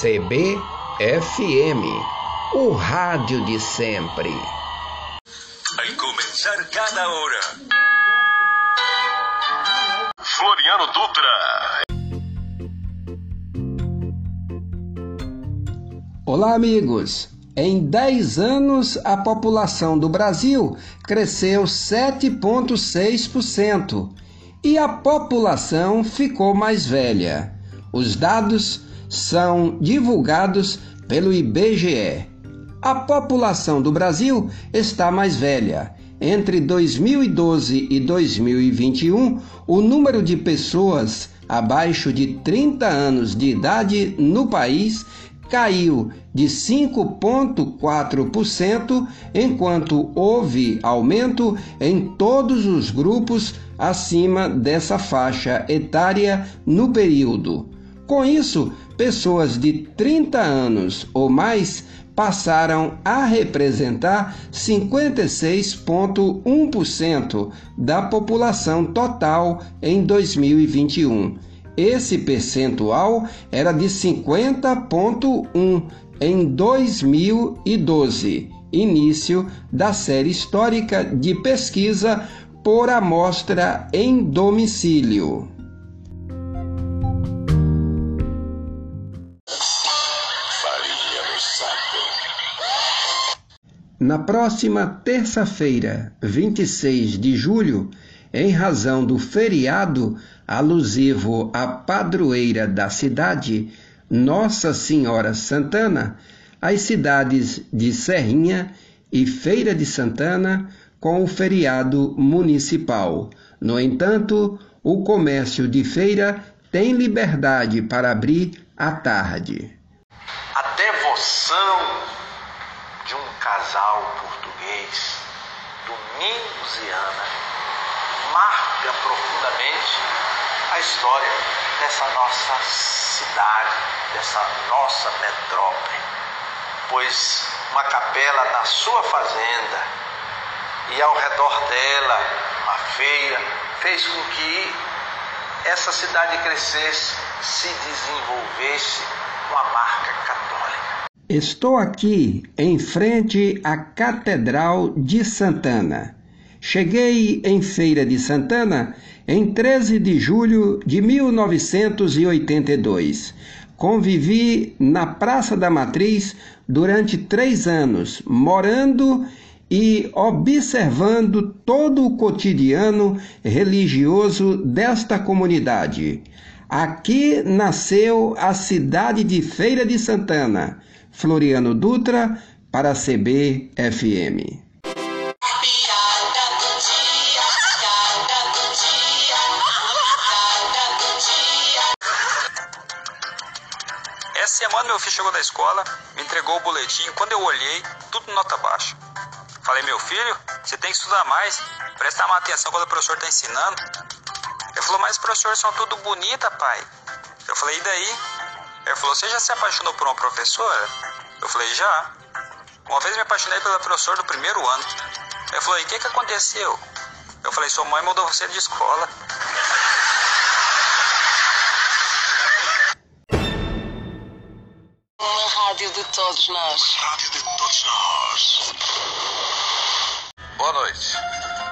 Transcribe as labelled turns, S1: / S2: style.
S1: CBFM, o rádio de sempre.
S2: Vai começar cada hora. Floriano Dutra.
S1: Olá, amigos. Em 10 anos, a população do Brasil cresceu 7,6% e a população ficou mais velha. Os dados são divulgados pelo IBGE. A população do Brasil está mais velha. Entre 2012 e 2021, o número de pessoas abaixo de 30 anos de idade no país caiu de 5,4%, enquanto houve aumento em todos os grupos acima dessa faixa etária no período. Com isso, pessoas de 30 anos ou mais passaram a representar 56,1% da população total em 2021 esse percentual era de 50,1 em 2012, início da série histórica de pesquisa por amostra em domicílio. Na próxima terça-feira, 26 de julho, em razão do feriado alusivo à padroeira da cidade, Nossa Senhora Santana, as cidades de Serrinha e Feira de Santana com o feriado municipal. No entanto, o comércio de feira tem liberdade para abrir à tarde.
S3: A devoção de casal português, Domingos e Ana, marca profundamente a história dessa nossa cidade, dessa nossa metrópole. Pois uma capela na sua fazenda e ao redor dela uma feira fez com que essa cidade crescesse, se desenvolvesse com a marca católica.
S1: Estou aqui em frente à Catedral de Santana Cheguei em Feira de Santana em 13 de julho de 1982. Convivi na Praça da Matriz durante três anos, morando e observando todo o cotidiano religioso desta comunidade. Aqui nasceu a cidade de Feira de Santana. Floriano Dutra, para a CBFM.
S4: semana meu filho chegou da escola, me entregou o boletim. Quando eu olhei, tudo nota baixa. Falei, meu filho, você tem que estudar mais, prestar mais atenção quando o professor está ensinando. Ele falou, mas professor, são tudo bonita, pai. Eu falei, e daí? Ele falou, você já se apaixonou por uma professora? Eu falei, já. Uma vez me apaixonei pela professora do primeiro ano. Ele falou, e o que, que aconteceu? Eu falei, sua mãe mudou você de escola.
S5: rádio de todos nós.
S2: Rádio de todos nós.
S6: Boa noite.